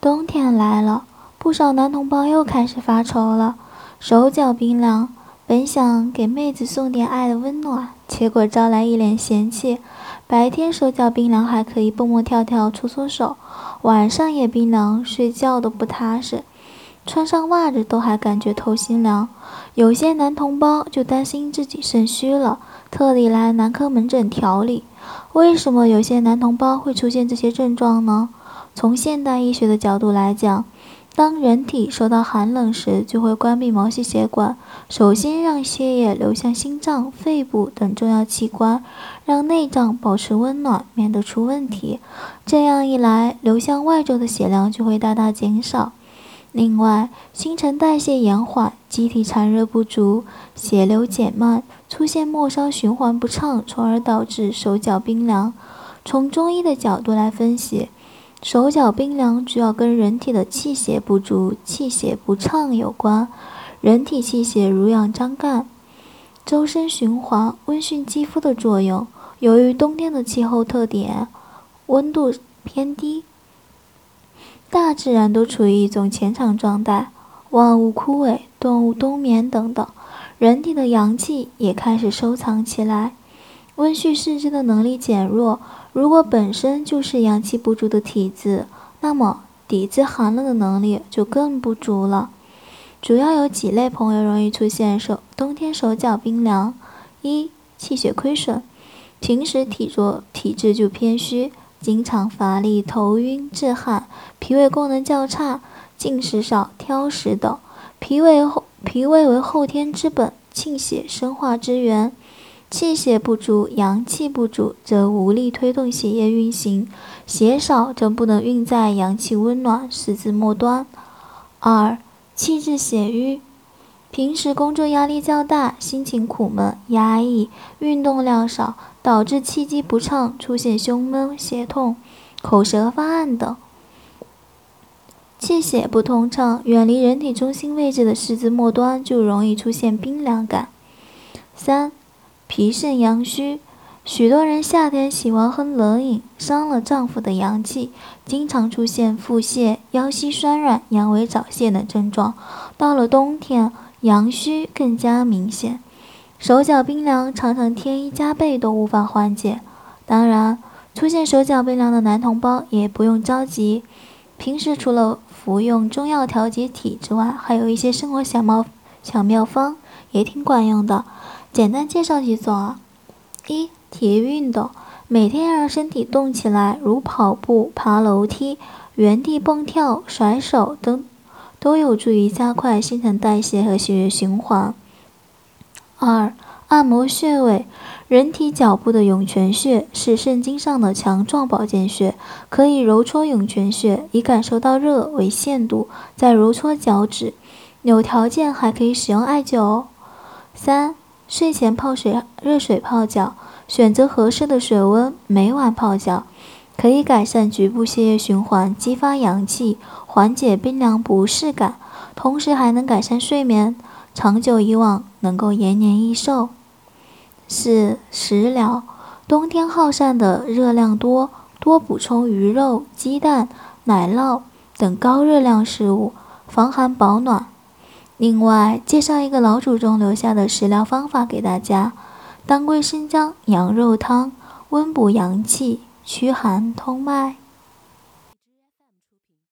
冬天来了，不少男同胞又开始发愁了。手脚冰凉，本想给妹子送点爱的温暖，结果招来一脸嫌弃。白天手脚冰凉还可以蹦蹦跳跳搓搓手，晚上也冰凉，睡觉都不踏实。穿上袜子都还感觉透心凉。有些男同胞就担心自己肾虚了，特地来男科门诊调理。为什么有些男同胞会出现这些症状呢？从现代医学的角度来讲，当人体受到寒冷时，就会关闭毛细血管，首先让血液流向心脏、肺部等重要器官，让内脏保持温暖，免得出问题。这样一来，流向外周的血量就会大大减少。另外，新陈代谢延缓，机体产热不足，血流减慢，出现末梢循环不畅，从而导致手脚冰凉。从中医的角度来分析。手脚冰凉主要跟人体的气血不足、气血不畅有关。人体气血濡养张干，周身循环，温煦肌肤的作用。由于冬天的气候特点，温度偏低，大自然都处于一种潜场状态，万物枯萎，动物冬眠等等，人体的阳气也开始收藏起来，温煦四肢的能力减弱。如果本身就是阳气不足的体质，那么抵制寒冷的能力就更不足了。主要有几类朋友容易出现手冬天手脚冰凉：一、气血亏损，平时体弱体质就偏虚，经常乏力、头晕、致汗，脾胃功能较差，进食少、挑食等。脾胃后脾胃为后天之本，气血生化之源。气血不足，阳气不足，则无力推动血液运行；血少，则不能运载阳气温暖，四肢末端。二、气滞血瘀，平时工作压力较大，心情苦闷、压抑，运动量少，导致气机不畅，出现胸闷、胁痛、口舌发暗等。气血不通畅，远离人体中心位置的四肢末端，就容易出现冰凉感。三。脾肾阳虚，许多人夏天喜欢喝冷饮，伤了脏腑的阳气，经常出现腹泻、腰膝酸软、阳痿早泄等症状。到了冬天，阳虚更加明显，手脚冰凉，常常添衣加被都无法缓解。当然，出现手脚冰凉的男同胞也不用着急，平时除了服用中药调节体之外，还有一些生活小妙小妙方也挺管用的。简单介绍几种啊，一体育运动，每天要让身体动起来，如跑步、爬楼梯、原地蹦跳、甩手等，都有助于加快新陈代谢和血液循环。二按摩穴位，人体脚部的涌泉穴是肾经上的强壮保健穴，可以揉搓涌泉穴，以感受到热为限度，再揉搓脚趾，有条件还可以使用艾灸哦。三睡前泡水，热水泡脚，选择合适的水温，每晚泡脚，可以改善局部血液循环，激发阳气，缓解冰凉不适感，同时还能改善睡眠，长久以往能够延年益寿。四食疗，冬天耗散的热量多，多补充鱼肉、鸡蛋、奶酪等高热量食物，防寒保暖。另外，介绍一个老祖宗留下的食疗方法给大家：当归生姜羊肉汤，温补阳气，驱寒通脉。